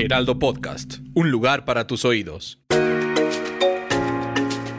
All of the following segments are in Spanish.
Heraldo Podcast, un lugar para tus oídos.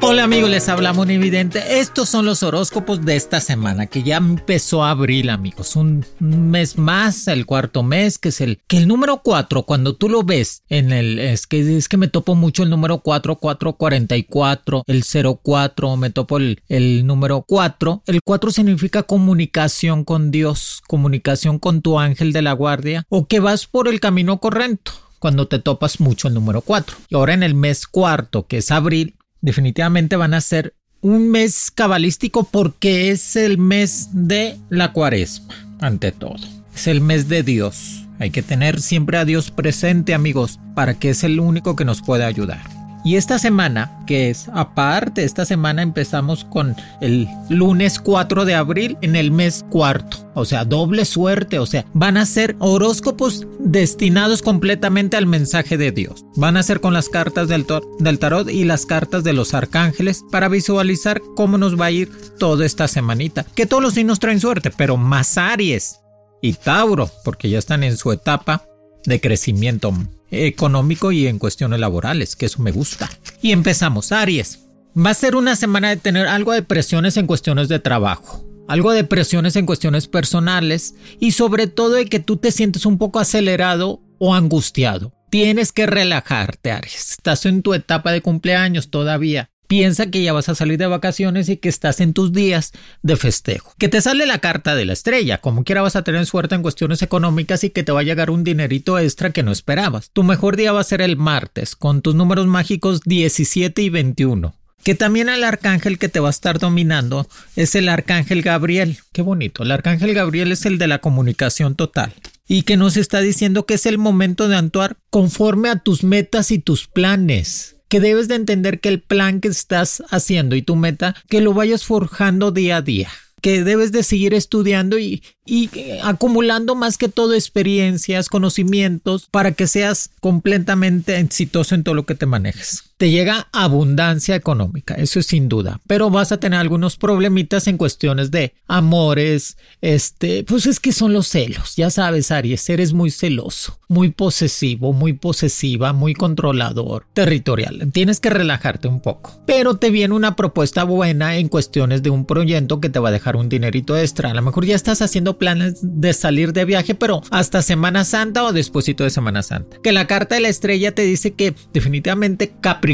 Hola amigos, les habla Evidente. Estos son los horóscopos de esta semana, que ya empezó abril, amigos. Un mes más, el cuarto mes, que es el que el número 4, cuando tú lo ves en el es que es que me topo mucho el número 4, 4, 44, el 04, me topo el, el número 4. El 4 significa comunicación con Dios, comunicación con tu ángel de la guardia o que vas por el camino correcto cuando te topas mucho el número 4. Y ahora en el mes cuarto, que es abril, definitivamente van a ser un mes cabalístico porque es el mes de la cuaresma, ante todo. Es el mes de Dios. Hay que tener siempre a Dios presente, amigos, para que es el único que nos puede ayudar. Y esta semana, que es aparte, esta semana empezamos con el lunes 4 de abril en el mes cuarto. O sea, doble suerte. O sea, van a ser horóscopos destinados completamente al mensaje de Dios. Van a ser con las cartas del, del tarot y las cartas de los arcángeles para visualizar cómo nos va a ir toda esta semanita. Que todos los signos traen suerte, pero más Aries y Tauro, porque ya están en su etapa de crecimiento económico y en cuestiones laborales, que eso me gusta. Y empezamos, Aries. Va a ser una semana de tener algo de presiones en cuestiones de trabajo, algo de presiones en cuestiones personales y sobre todo de que tú te sientes un poco acelerado o angustiado. Tienes que relajarte, Aries. Estás en tu etapa de cumpleaños todavía. Piensa que ya vas a salir de vacaciones y que estás en tus días de festejo. Que te sale la carta de la estrella, como quiera vas a tener suerte en cuestiones económicas y que te va a llegar un dinerito extra que no esperabas. Tu mejor día va a ser el martes, con tus números mágicos 17 y 21 que también el arcángel que te va a estar dominando es el arcángel Gabriel. Qué bonito, el arcángel Gabriel es el de la comunicación total y que nos está diciendo que es el momento de actuar conforme a tus metas y tus planes que debes de entender que el plan que estás haciendo y tu meta, que lo vayas forjando día a día que debes de seguir estudiando y, y acumulando más que todo experiencias, conocimientos para que seas completamente exitoso en todo lo que te manejes. Te llega abundancia económica, eso es sin duda, pero vas a tener algunos problemitas en cuestiones de amores, este, pues es que son los celos, ya sabes, Aries, eres muy celoso, muy posesivo, muy posesiva, muy controlador, territorial. Tienes que relajarte un poco, pero te viene una propuesta buena en cuestiones de un proyecto que te va a dejar un dinerito extra. A lo mejor ya estás haciendo planes de salir de viaje, pero hasta Semana Santa o despuésito de Semana Santa. Que la carta de la estrella te dice que definitivamente Capricornio,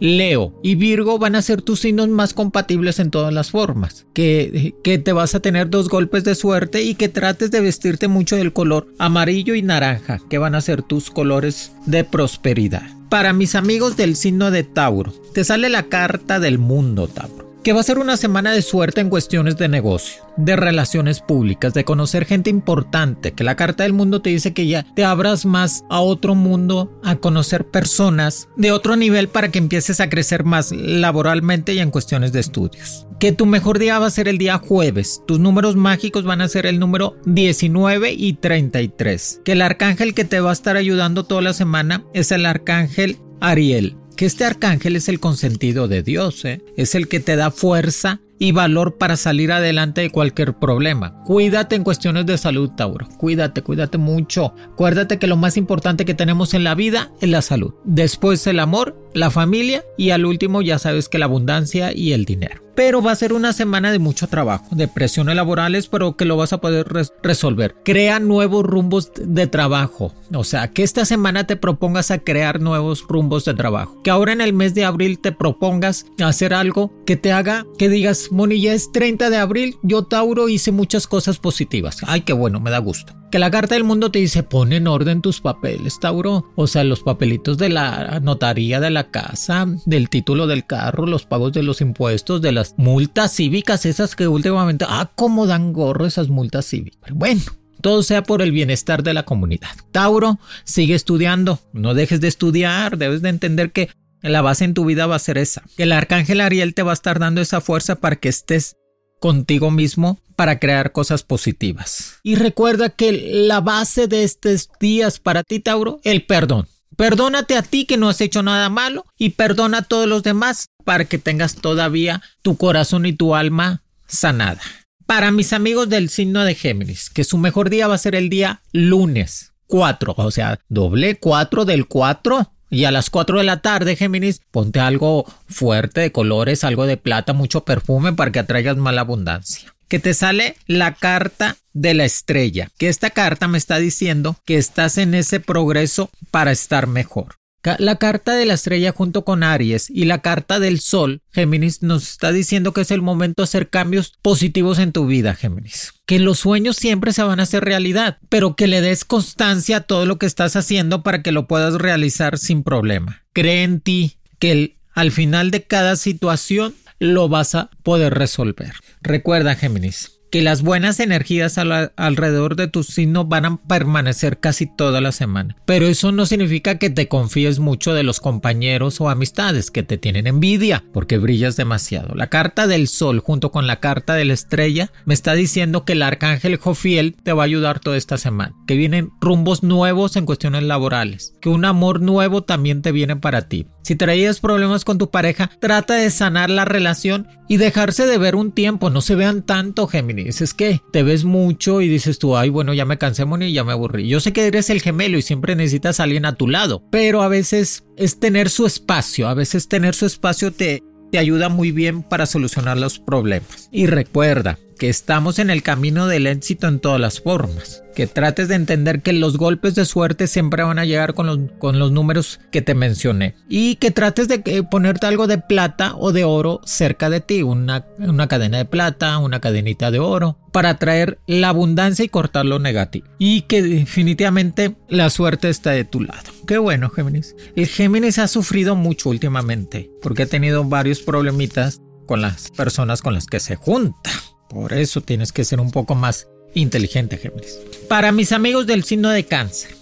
Leo y Virgo van a ser tus signos más compatibles en todas las formas. Que, que te vas a tener dos golpes de suerte y que trates de vestirte mucho del color amarillo y naranja, que van a ser tus colores de prosperidad. Para mis amigos del signo de Tauro, te sale la carta del mundo, Tauro que va a ser una semana de suerte en cuestiones de negocio, de relaciones públicas, de conocer gente importante, que la carta del mundo te dice que ya te abras más a otro mundo, a conocer personas de otro nivel para que empieces a crecer más laboralmente y en cuestiones de estudios. Que tu mejor día va a ser el día jueves, tus números mágicos van a ser el número 19 y 33. Que el arcángel que te va a estar ayudando toda la semana es el arcángel Ariel que este arcángel es el consentido de Dios, ¿eh? es el que te da fuerza y valor para salir adelante de cualquier problema. Cuídate en cuestiones de salud, Tauro. Cuídate, cuídate mucho. Acuérdate que lo más importante que tenemos en la vida es la salud. Después el amor, la familia y al último ya sabes que la abundancia y el dinero pero va a ser una semana de mucho trabajo, de presiones laborales, pero que lo vas a poder resolver. Crea nuevos rumbos de trabajo, o sea, que esta semana te propongas a crear nuevos rumbos de trabajo. Que ahora en el mes de abril te propongas hacer algo que te haga que digas, Moni, ya es 30 de abril, yo Tauro hice muchas cosas positivas. Ay, qué bueno, me da gusto que la carta del mundo te dice pon en orden tus papeles, Tauro. O sea, los papelitos de la notaría de la casa, del título del carro, los pagos de los impuestos, de las multas cívicas, esas que últimamente, ah, cómo dan gorro esas multas cívicas. bueno, todo sea por el bienestar de la comunidad. Tauro, sigue estudiando, no dejes de estudiar, debes de entender que la base en tu vida va a ser esa. El arcángel Ariel te va a estar dando esa fuerza para que estés contigo mismo para crear cosas positivas. Y recuerda que la base de estos días para ti, Tauro, el perdón. Perdónate a ti que no has hecho nada malo y perdona a todos los demás para que tengas todavía tu corazón y tu alma sanada. Para mis amigos del signo de Géminis, que su mejor día va a ser el día lunes 4, o sea, doble 4 del 4 y a las 4 de la tarde, Géminis, ponte algo fuerte de colores, algo de plata, mucho perfume para que atraigas mala abundancia. Que te sale la carta de la estrella, que esta carta me está diciendo que estás en ese progreso para estar mejor. La carta de la estrella junto con Aries y la carta del Sol, Géminis, nos está diciendo que es el momento de hacer cambios positivos en tu vida, Géminis. Que los sueños siempre se van a hacer realidad, pero que le des constancia a todo lo que estás haciendo para que lo puedas realizar sin problema. Cree en ti que al final de cada situación lo vas a poder resolver. Recuerda, Géminis, que las buenas energías alrededor de tu signo van a permanecer casi toda la semana. Pero eso no significa que te confíes mucho de los compañeros o amistades que te tienen envidia porque brillas demasiado. La carta del sol junto con la carta de la estrella me está diciendo que el arcángel Jofiel te va a ayudar toda esta semana, que vienen rumbos nuevos en cuestiones laborales, que un amor nuevo también te viene para ti. Si traías problemas con tu pareja, trata de sanar la relación y dejarse de ver un tiempo, no se vean tanto, Géminis. Es que te ves mucho y dices tú, ay, bueno, ya me cansé, Moni, ya me aburrí. Yo sé que eres el gemelo y siempre necesitas a alguien a tu lado, pero a veces es tener su espacio, a veces tener su espacio te, te ayuda muy bien para solucionar los problemas. Y recuerda que estamos en el camino del éxito en todas las formas que trates de entender que los golpes de suerte siempre van a llegar con los, con los números que te mencioné y que trates de eh, ponerte algo de plata o de oro cerca de ti, una, una cadena de plata, una cadenita de oro, para traer la abundancia y cortar lo negativo. Y que definitivamente la suerte está de tu lado. Qué bueno, Géminis. El Géminis ha sufrido mucho últimamente porque ha tenido varios problemitas con las personas con las que se junta. Por eso tienes que ser un poco más inteligente, Géminis. Para mis amigos del signo de cáncer,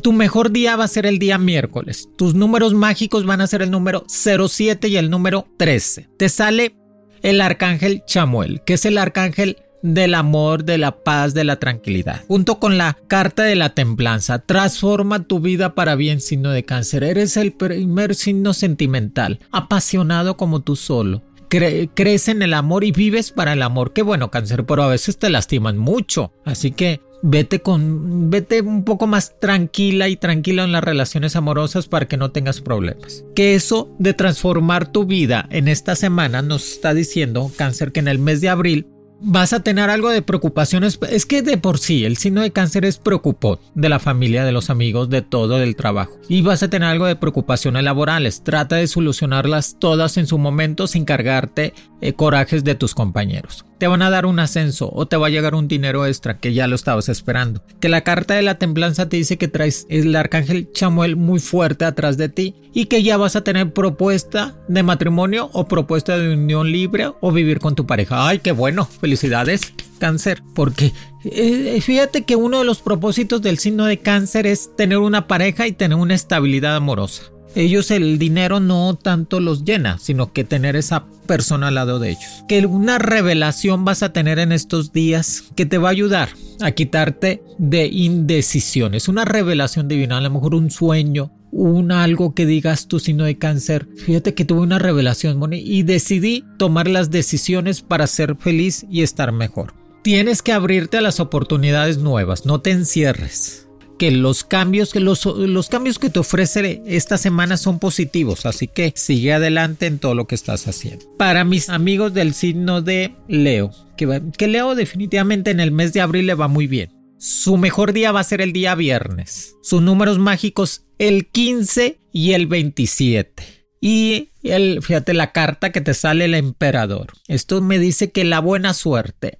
tu mejor día va a ser el día miércoles. Tus números mágicos van a ser el número 07 y el número 13. Te sale el arcángel Chamuel, que es el arcángel del amor, de la paz, de la tranquilidad. Junto con la carta de la templanza, transforma tu vida para bien signo de cáncer. Eres el primer signo sentimental, apasionado como tú solo crees en el amor y vives para el amor. Qué bueno, cáncer, pero a veces te lastiman mucho. Así que vete con vete un poco más tranquila y tranquila en las relaciones amorosas para que no tengas problemas. Que eso de transformar tu vida en esta semana nos está diciendo cáncer que en el mes de abril vas a tener algo de preocupaciones. Es que de por sí el signo de cáncer es preocupón de la familia, de los amigos, de todo, del trabajo. Y vas a tener algo de preocupaciones laborales. Trata de solucionarlas todas en su momento sin cargarte eh, corajes de tus compañeros te van a dar un ascenso o te va a llegar un dinero extra que ya lo estabas esperando. Que la carta de la templanza te dice que traes el arcángel Chamuel muy fuerte atrás de ti y que ya vas a tener propuesta de matrimonio o propuesta de unión libre o vivir con tu pareja. Ay, qué bueno, felicidades cáncer, porque eh, fíjate que uno de los propósitos del signo de cáncer es tener una pareja y tener una estabilidad amorosa ellos el dinero no tanto los llena, sino que tener esa persona al lado de ellos. Que una revelación vas a tener en estos días que te va a ayudar a quitarte de indecisiones. Una revelación divina, a lo mejor un sueño, un algo que digas tu signo de cáncer. Fíjate que tuve una revelación, Moni, y decidí tomar las decisiones para ser feliz y estar mejor. Tienes que abrirte a las oportunidades nuevas, no te encierres que los cambios que los, los cambios que te ofrece esta semana son positivos, así que sigue adelante en todo lo que estás haciendo. Para mis amigos del signo de Leo, que, que Leo definitivamente en el mes de abril le va muy bien. Su mejor día va a ser el día viernes. Sus números mágicos el 15 y el 27. Y el, fíjate la carta que te sale el emperador. Esto me dice que la buena suerte,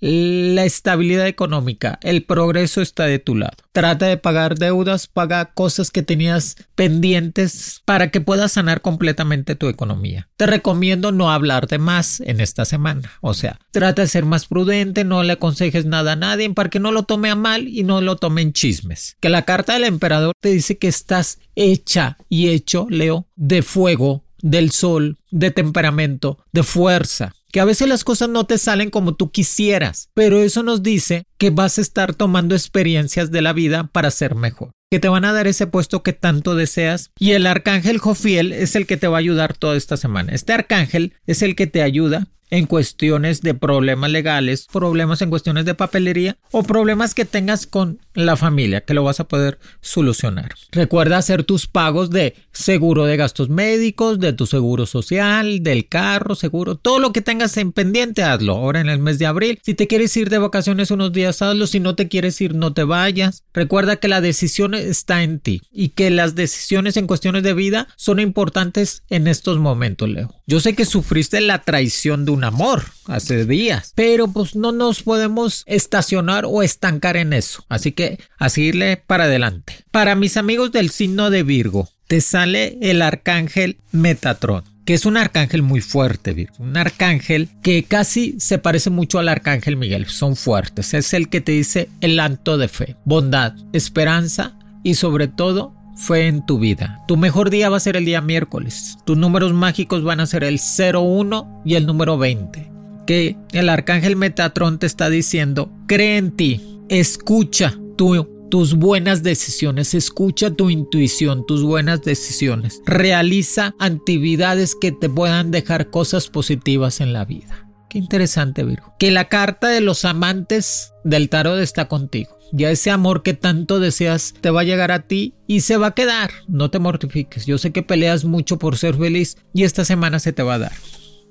la estabilidad económica, el progreso está de tu lado. Trata de pagar deudas, paga cosas que tenías pendientes para que puedas sanar completamente tu economía. Te recomiendo no hablar de más en esta semana. O sea, trata de ser más prudente, no le aconsejes nada a nadie para que no lo tome a mal y no lo tome en chismes. Que la carta del emperador te dice que estás hecha y hecho, Leo, de fuego, del sol, de temperamento, de fuerza que a veces las cosas no te salen como tú quisieras, pero eso nos dice que vas a estar tomando experiencias de la vida para ser mejor, que te van a dar ese puesto que tanto deseas y el arcángel Jofiel es el que te va a ayudar toda esta semana. Este arcángel es el que te ayuda en cuestiones de problemas legales, problemas en cuestiones de papelería o problemas que tengas con la familia que lo vas a poder solucionar. Recuerda hacer tus pagos de seguro de gastos médicos, de tu seguro social, del carro, seguro, todo lo que tengas en pendiente, hazlo. Ahora en el mes de abril, si te quieres ir de vacaciones unos días, hazlo. Si no te quieres ir, no te vayas. Recuerda que la decisión está en ti y que las decisiones en cuestiones de vida son importantes en estos momentos, Leo. Yo sé que sufriste la traición de un amor hace días, pero pues no nos podemos estacionar o estancar en eso. Así que a seguirle para adelante. Para mis amigos del signo de Virgo, te sale el arcángel Metatron que es un arcángel muy fuerte, Virgo. Un arcángel que casi se parece mucho al arcángel Miguel. Son fuertes. Es el que te dice el alto de fe, bondad, esperanza y sobre todo fue en tu vida. Tu mejor día va a ser el día miércoles. Tus números mágicos van a ser el 01 y el número 20. Que el arcángel Metatron te está diciendo, cree en ti, escucha tus buenas decisiones, escucha tu intuición, tus buenas decisiones. Realiza actividades que te puedan dejar cosas positivas en la vida. Qué interesante, Virgo. Que la carta de los amantes del tarot está contigo. Ya ese amor que tanto deseas te va a llegar a ti y se va a quedar. No te mortifiques. Yo sé que peleas mucho por ser feliz y esta semana se te va a dar.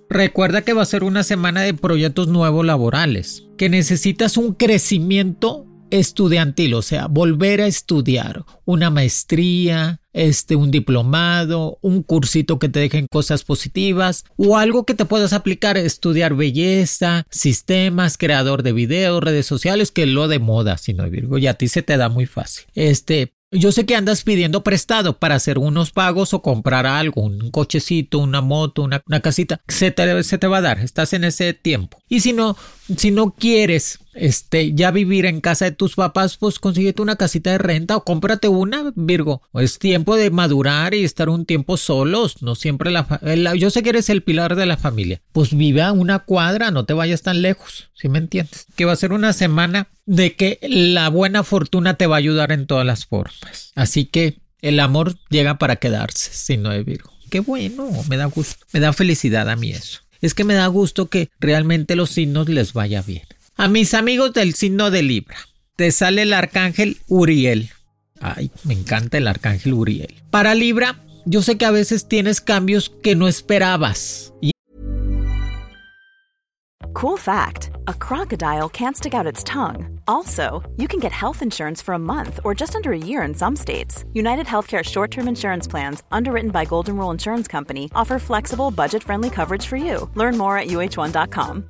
Recuerda que va a ser una semana de proyectos nuevos laborales, que necesitas un crecimiento estudiantil, o sea, volver a estudiar una maestría, este, un diplomado, un cursito que te dejen cosas positivas o algo que te puedas aplicar, estudiar belleza, sistemas, creador de videos, redes sociales, que es lo de moda, si no Virgo, y a ti se te da muy fácil. Este, yo sé que andas pidiendo prestado para hacer unos pagos o comprar algo, un cochecito, una moto, una, casita. Se te, se te va a dar, estás en ese tiempo. Y si no, si no quieres este, ya vivir en casa de tus papás, pues consíguete una casita de renta o cómprate una, Virgo. Es tiempo de madurar y estar un tiempo solos, no siempre la, la yo sé que eres el pilar de la familia. Pues vive a una cuadra, no te vayas tan lejos, si me entiendes? Que va a ser una semana de que la buena fortuna te va a ayudar en todas las formas. Así que el amor llega para quedarse, si no es Virgo. Qué bueno, me da gusto, me da felicidad a mí eso. Es que me da gusto que realmente los signos les vaya bien. A mis amigos del signo de Libra, te sale el arcángel Uriel. Ay, me encanta el arcángel Uriel. Para Libra, yo sé que a veces tienes cambios que no esperabas. Cool fact a crocodile can't stick out its tongue. Also, you can get health insurance for a month or just under a year in some states. United Healthcare short term insurance plans, underwritten by Golden Rule Insurance Company, offer flexible, budget friendly coverage for you. Learn more at uh1.com.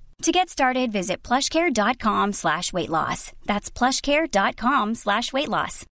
To get started, visit plushcare.com slash weight loss. That's plushcare.com slash weight loss.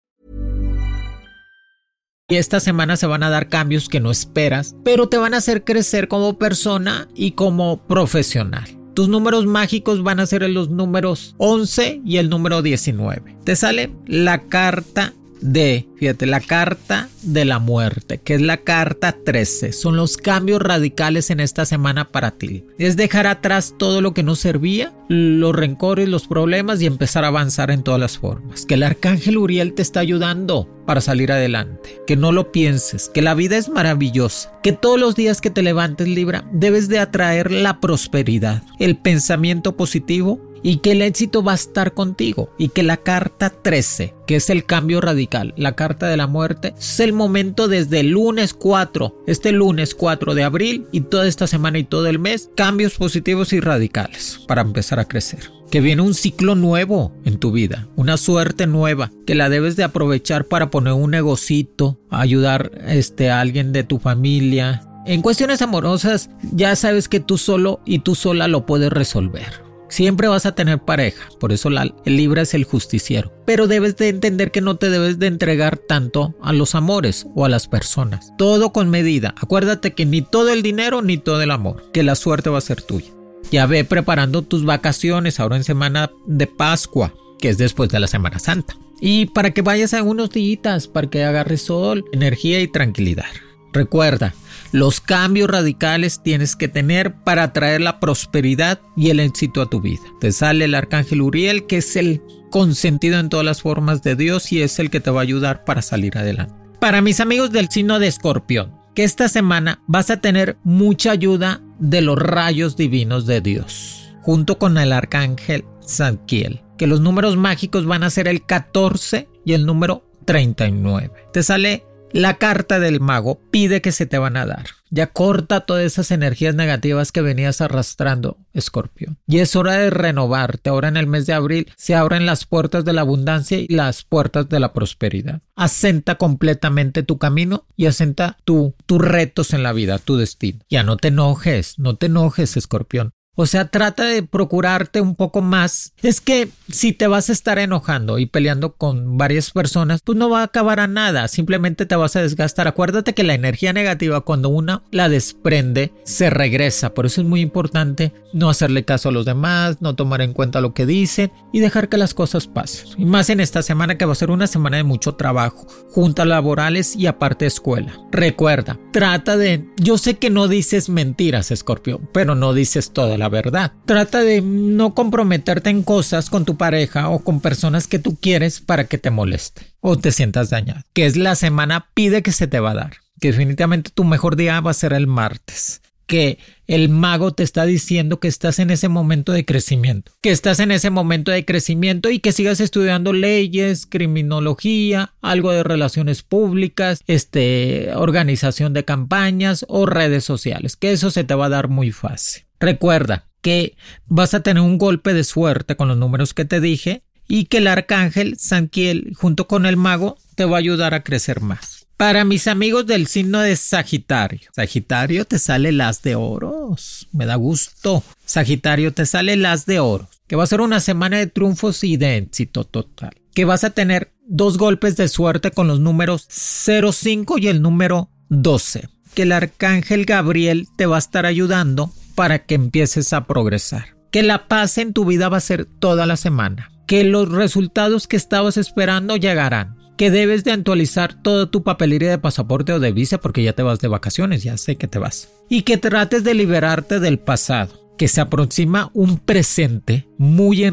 Y esta semana se van a dar cambios que no esperas, pero te van a hacer crecer como persona y como profesional Tus números mágicos van a ser los números 11 y el número 19. Te sale la carta de, fíjate, la carta de la muerte, que es la carta 13. Son los cambios radicales en esta semana para ti. Es dejar atrás todo lo que no servía, los rencores, los problemas y empezar a avanzar en todas las formas. Que el arcángel Uriel te está ayudando para salir adelante. Que no lo pienses, que la vida es maravillosa, que todos los días que te levantes Libra debes de atraer la prosperidad, el pensamiento positivo y que el éxito va a estar contigo y que la carta 13, que es el cambio radical, la carta de la muerte, es el momento desde el lunes 4, este lunes 4 de abril y toda esta semana y todo el mes, cambios positivos y radicales para empezar a crecer. Que viene un ciclo nuevo en tu vida, una suerte nueva, que la debes de aprovechar para poner un negocito, ayudar este, a alguien de tu familia. En cuestiones amorosas, ya sabes que tú solo y tú sola lo puedes resolver Siempre vas a tener pareja, por eso el Libra es el justiciero. Pero debes de entender que no te debes de entregar tanto a los amores o a las personas. Todo con medida. Acuérdate que ni todo el dinero ni todo el amor, que la suerte va a ser tuya. Ya ve preparando tus vacaciones ahora en semana de Pascua, que es después de la Semana Santa. Y para que vayas a unos días, para que agarres sol, energía y tranquilidad. Recuerda, los cambios radicales tienes que tener para atraer la prosperidad y el éxito a tu vida. Te sale el arcángel Uriel, que es el consentido en todas las formas de Dios y es el que te va a ayudar para salir adelante. Para mis amigos del signo de escorpión, que esta semana vas a tener mucha ayuda de los rayos divinos de Dios, junto con el arcángel Sanquiel, que los números mágicos van a ser el 14 y el número 39. Te sale la carta del mago pide que se te van a dar. Ya corta todas esas energías negativas que venías arrastrando, Escorpio. Y es hora de renovarte. Ahora en el mes de abril se abren las puertas de la abundancia y las puertas de la prosperidad. Asenta completamente tu camino y asenta tus retos en la vida, tu destino. Ya no te enojes, no te enojes, Escorpión. O sea, trata de procurarte un poco más. Es que si te vas a estar enojando y peleando con varias personas, pues no va a acabar a nada, simplemente te vas a desgastar. Acuérdate que la energía negativa cuando una la desprende se regresa, por eso es muy importante no hacerle caso a los demás, no tomar en cuenta lo que dicen y dejar que las cosas pasen. Y más en esta semana que va a ser una semana de mucho trabajo, juntas laborales y aparte escuela. Recuerda, trata de... Yo sé que no dices mentiras, Escorpio, pero no dices toda la verdad. Trata de no comprometerte en cosas con tu pareja o con personas que tú quieres para que te moleste o te sientas dañado. Que es la semana pide que se te va a dar. Que definitivamente tu mejor día va a ser el martes que el mago te está diciendo que estás en ese momento de crecimiento, que estás en ese momento de crecimiento y que sigas estudiando leyes, criminología, algo de relaciones públicas, este, organización de campañas o redes sociales, que eso se te va a dar muy fácil. Recuerda que vas a tener un golpe de suerte con los números que te dije y que el arcángel Sanquiel junto con el mago te va a ayudar a crecer más. Para mis amigos del signo de Sagitario, Sagitario te sale las de oros, me da gusto. Sagitario te sale las de oros, que va a ser una semana de triunfos y de éxito total. Que vas a tener dos golpes de suerte con los números 05 y el número 12. Que el arcángel Gabriel te va a estar ayudando para que empieces a progresar. Que la paz en tu vida va a ser toda la semana. Que los resultados que estabas esperando llegarán. Que debes de actualizar toda tu papelería de pasaporte o de visa porque ya te vas de vacaciones, ya sé que te vas. Y que trates de liberarte del pasado que se aproxima un presente muy,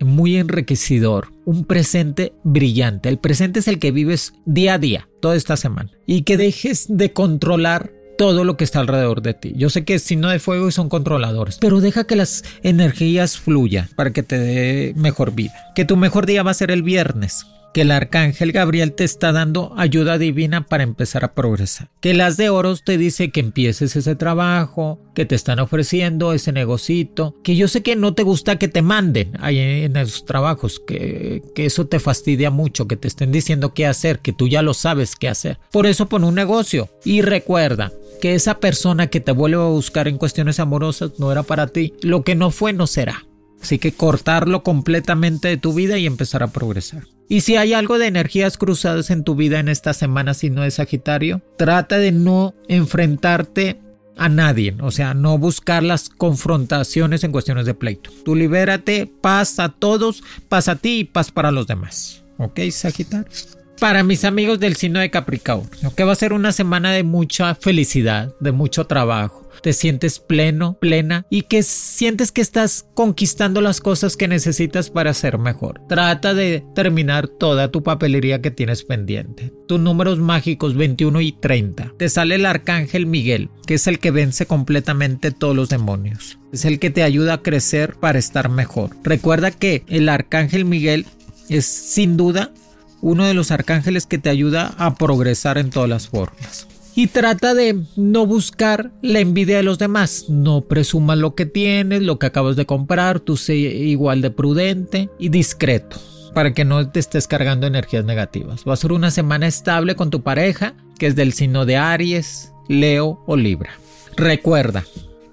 muy enriquecedor, un presente brillante. El presente es el que vives día a día, toda esta semana. Y que dejes de controlar todo lo que está alrededor de ti. Yo sé que si no de fuego son controladores, pero deja que las energías fluyan para que te dé mejor vida. Que tu mejor día va a ser el viernes que el arcángel Gabriel te está dando ayuda divina para empezar a progresar. Que las de oros te dice que empieces ese trabajo, que te están ofreciendo ese negocito, que yo sé que no te gusta que te manden ahí en esos trabajos, que, que eso te fastidia mucho, que te estén diciendo qué hacer, que tú ya lo sabes qué hacer. Por eso pon un negocio y recuerda, que esa persona que te vuelve a buscar en cuestiones amorosas no era para ti. Lo que no fue no será. Así que cortarlo completamente de tu vida y empezar a progresar. Y si hay algo de energías cruzadas en tu vida en esta semana si no es Sagitario, trata de no enfrentarte a nadie, o sea, no buscar las confrontaciones en cuestiones de pleito. Tú libérate, paz a todos, paz a ti y paz para los demás. ¿Ok, Sagitario? Para mis amigos del signo de Capricornio, que va a ser una semana de mucha felicidad, de mucho trabajo. Te sientes pleno, plena y que sientes que estás conquistando las cosas que necesitas para ser mejor. Trata de terminar toda tu papelería que tienes pendiente. Tus números mágicos 21 y 30. Te sale el arcángel Miguel, que es el que vence completamente todos los demonios. Es el que te ayuda a crecer para estar mejor. Recuerda que el arcángel Miguel es sin duda uno de los arcángeles que te ayuda a progresar en todas las formas. Y trata de no buscar la envidia de los demás. No presumas lo que tienes, lo que acabas de comprar. Tú sé igual de prudente y discreto para que no te estés cargando energías negativas. Va a ser una semana estable con tu pareja, que es del signo de Aries, Leo o Libra. Recuerda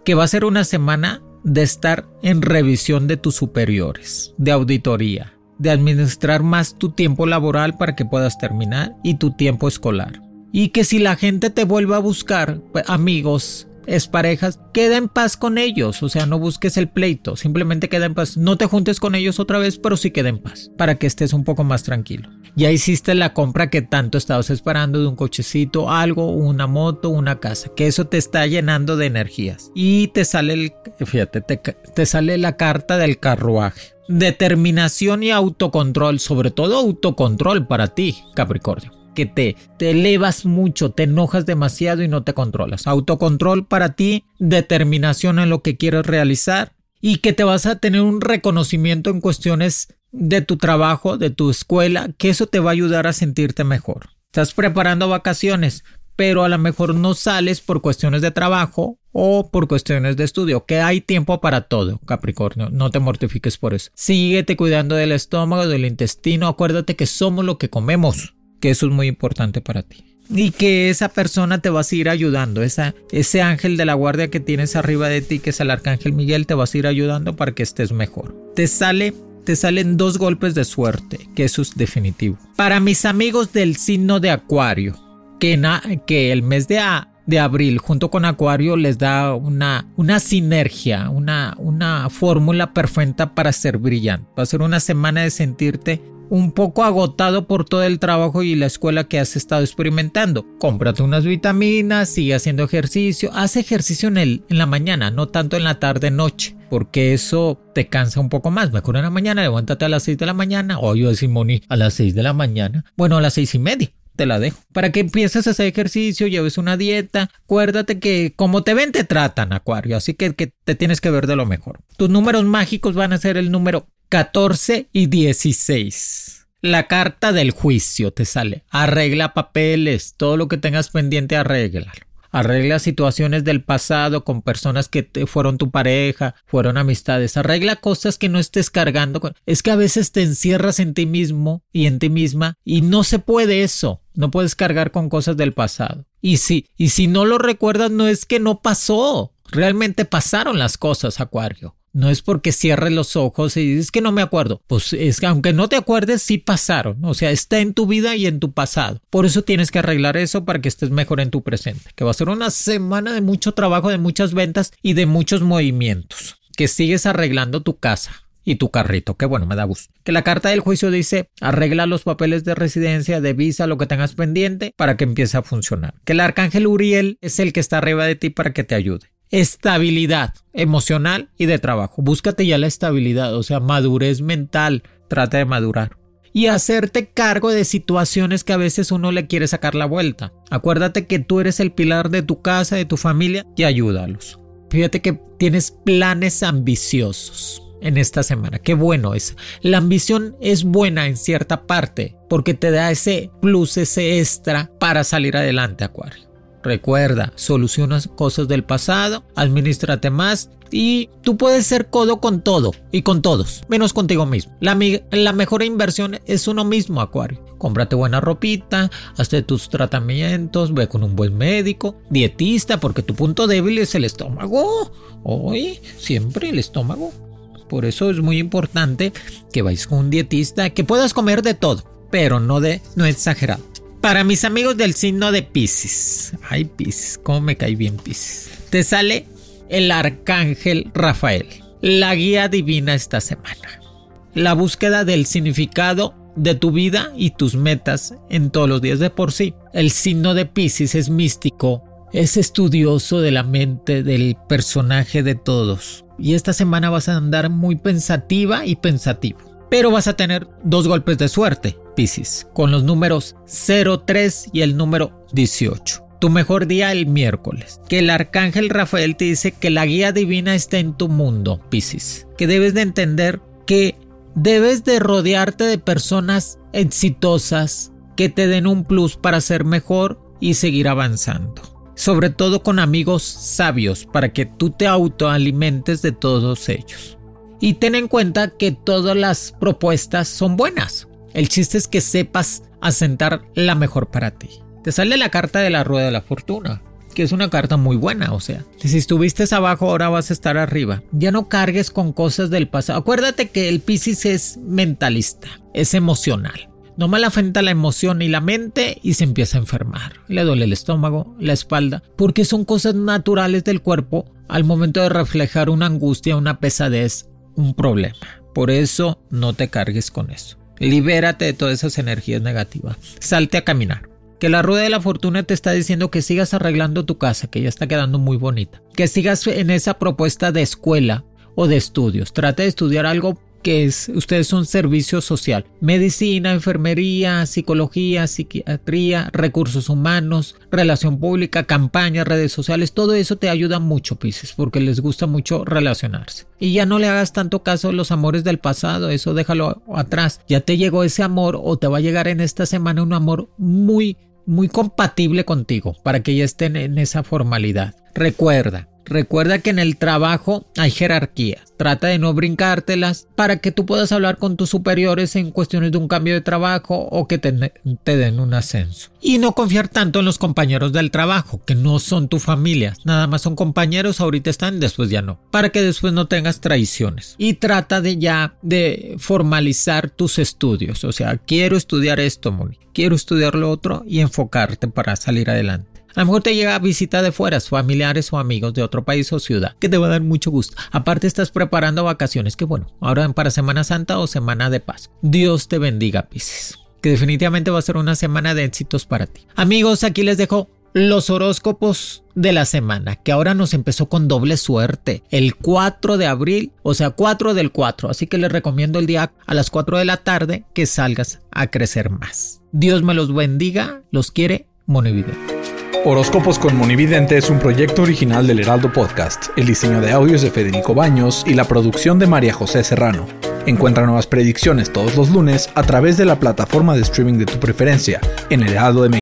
que va a ser una semana de estar en revisión de tus superiores, de auditoría, de administrar más tu tiempo laboral para que puedas terminar y tu tiempo escolar. Y que si la gente te vuelve a buscar, pues, amigos, es parejas, queda en paz con ellos, o sea, no busques el pleito, simplemente queda en paz. No te juntes con ellos otra vez, pero sí queda en paz, para que estés un poco más tranquilo. Ya hiciste la compra que tanto estabas esperando de un cochecito, algo, una moto, una casa, que eso te está llenando de energías. Y te sale fíjate, te, te sale la carta del carruaje. Determinación y autocontrol, sobre todo autocontrol para ti, Capricornio que te, te elevas mucho, te enojas demasiado y no te controlas. Autocontrol para ti, determinación en lo que quieres realizar y que te vas a tener un reconocimiento en cuestiones de tu trabajo, de tu escuela, que eso te va a ayudar a sentirte mejor. Estás preparando vacaciones, pero a lo mejor no sales por cuestiones de trabajo o por cuestiones de estudio, que hay tiempo para todo, Capricornio, no te mortifiques por eso. Síguete cuidando del estómago, del intestino, acuérdate que somos lo que comemos que eso es muy importante para ti. Y que esa persona te va a seguir ayudando, esa, ese ángel de la guardia que tienes arriba de ti, que es el arcángel Miguel, te va a seguir ayudando para que estés mejor. Te sale te salen dos golpes de suerte, que eso es definitivo. Para mis amigos del signo de Acuario, que, el mes de, abril junto con Acuario les da una, sinergia, una, fórmula perfecta para ser brillante. Va a ser una semana de sentirte un poco agotado por todo el trabajo y la escuela que has estado experimentando. Cómprate unas vitaminas, sigue haciendo ejercicio, haz ejercicio en, el, en la mañana, no tanto en la tarde noche, porque eso te cansa un poco más. Mejor en la mañana, levántate a las 6 de la mañana, o yo decir Moni, a las 6 de la mañana, bueno, a las seis y media te la dejo. Para que empieces a hacer ejercicio, lleves una dieta. Acuérdate que como te ven, te tratan, Acuario. Así que, te tienes que ver de lo mejor. Tus números mágicos van a ser el número 14 y 16. La carta del juicio te sale. Arregla papeles, todo lo que tengas pendiente, arréglalo. Arregla situaciones del pasado con personas que te fueron tu pareja, fueron amistades. Arregla cosas que no estés cargando. Es que a veces te encierras en ti mismo y en ti misma y no se puede eso. No puedes cargar con cosas del pasado. Y si, y si no lo recuerdas, no es que no pasó. Realmente pasaron las cosas, Acuario. No es porque cierres los ojos y dices que no me acuerdo. Pues es que aunque no te acuerdes, sí pasaron. O sea, está en tu vida y en tu pasado. Por eso tienes que arreglar eso para que estés mejor en tu presente. Que va a ser una semana de mucho trabajo, de muchas ventas y de muchos movimientos. Que sigues arreglando tu casa y tu carrito, que bueno, me da gusto. Que la carta del juicio dice, arregla los papeles de residencia, de visa, lo que tengas pendiente para que empiece a funcionar. Que el arcángel Uriel es el que está arriba de ti para que te ayude estabilidad emocional y de trabajo. Búscate ya la estabilidad, o sea, madurez mental, trata de madurar. Y hacerte cargo de situaciones que a veces uno le quiere sacar la vuelta. Acuérdate que tú eres el pilar de tu casa, de tu familia y ayúdalos. Fíjate que tienes planes ambiciosos en esta semana. Qué bueno es. La ambición es buena en cierta parte porque te da ese plus, ese extra para salir adelante, Acuario. Recuerda, soluciona cosas del pasado, administrate más y tú puedes ser codo con todo y con todos, menos contigo mismo. La, la mejor inversión es uno mismo, Acuario. Cómprate buena ropita, hazte tus tratamientos, ve con un buen médico, dietista, porque tu punto débil es el estómago. Hoy, siempre el estómago. Por eso es muy importante que vayas con un dietista, que puedas comer de todo, pero no de no exagerado Para mis amigos del signo de Pisces. Ay, Pisces, cómo me cae bien Pisces. Te sale el arcángel Rafael, la guía divina esta semana. La búsqueda del significado de tu vida y tus metas en todos los días de por sí. El signo de Pisces es místico, es estudioso de la mente del personaje de todos. Y esta semana vas a andar muy pensativa y pensativo. Pero vas a tener dos golpes de suerte, Piscis, con los números 03 y el número 18. Tu mejor día el miércoles. Que el arcángel Rafael te dice que la guía divina está en tu mundo, Piscis. Que debes de entender que debes de rodearte de personas exitosas que te den un plus para ser mejor y seguir avanzando. Sobre todo con amigos sabios para que tú te autoalimentes de todos ellos. Y ten en cuenta que todas las propuestas son buenas. El chiste es que sepas asentar la mejor para ti. Te sale la carta de la rueda de la fortuna, que es una carta muy buena, o sea, si estuviste abajo ahora vas a estar arriba. Ya no cargues con cosas del pasado. Acuérdate que el Piscis es mentalista, es emocional. No mal afrenta la emoción y la mente y se empieza a enfermar. Le duele el estómago, la espalda, porque son cosas naturales del cuerpo al momento de reflejar una angustia, una pesadez un problema. Por eso no te cargues con eso. Libérate de todas esas energías negativas. Salte a caminar. Que la rueda de la fortuna te está diciendo que sigas arreglando tu casa, que ya está quedando muy bonita. Que sigas en esa propuesta de escuela o de estudios. Trate de estudiar algo que es, ustedes son servicio social, medicina, enfermería, psicología, psiquiatría, recursos humanos, relación pública, campañas, redes sociales, todo eso te ayuda mucho, Pisces, porque les gusta mucho relacionarse. Y ya no le hagas tanto caso a los amores del pasado, eso déjalo atrás. Ya te llegó ese amor o te va a llegar en esta semana un amor muy, muy compatible contigo para que ya estén en esa formalidad. Recuerda, Recuerda que en el trabajo hay jerarquías. Trata de no brincártelas para que tú puedas hablar con tus superiores en cuestiones de un cambio de trabajo o que te, den un ascenso. Y no confiar tanto en los compañeros del trabajo, que no son tu familia. Nada más son compañeros, ahorita están, después ya no. Para que después no tengas traiciones. Y trata de ya de formalizar tus estudios. O sea, quiero estudiar esto, Moni. Quiero estudiar lo otro y enfocarte para salir adelante. A lo mejor te llega visita de fuera, familiares o amigos de otro país o ciudad, que te va a dar mucho gusto. Aparte estás preparando vacaciones, que bueno, ahora para Semana Santa o Semana de Paz. Dios te bendiga, Pisces. Que definitivamente va a ser una semana de éxitos para ti. Amigos, aquí les dejo los horóscopos de la semana, que ahora nos empezó con doble suerte, el 4 de abril, o sea, 4 del 4, así que les recomiendo el día a las 4 de la tarde que salgas a crecer más. Dios me los bendiga, los quiere Monividente. Horóscopos con Monividente es un proyecto original del Heraldo Podcast. El diseño de audios de Federico Baños y la producción de María José Serrano. Encuentra nuevas predicciones todos los lunes a través de la plataforma de streaming de tu preferencia en El Heraldo de México.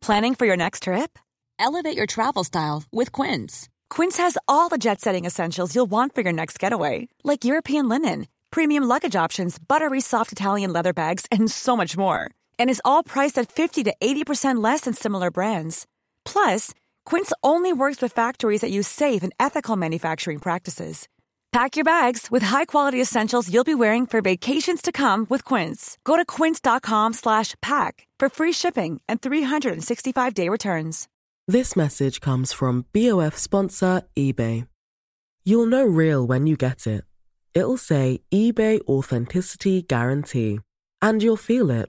Planning for your next trip? Elevate your travel style with Quince. Quince has all the jet-setting essentials you'll want for your next getaway, like European linen, premium luggage options, buttery soft Italian leather bags, and so much more. And is all priced at 50 to 80% less than similar brands. Plus, Quince only works with factories that use safe and ethical manufacturing practices. Pack your bags with high-quality essentials you'll be wearing for vacations to come with Quince. Go to quince.com/pack for free shipping and 365-day returns. This message comes from BOF sponsor eBay. You'll know real when you get it. It'll say eBay authenticity guarantee, and you'll feel it.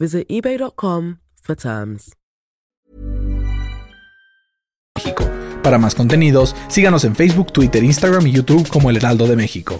Visit eBay.com for terms. Para más contenidos, síganos en Facebook, Twitter, Instagram y YouTube como El Heraldo de México.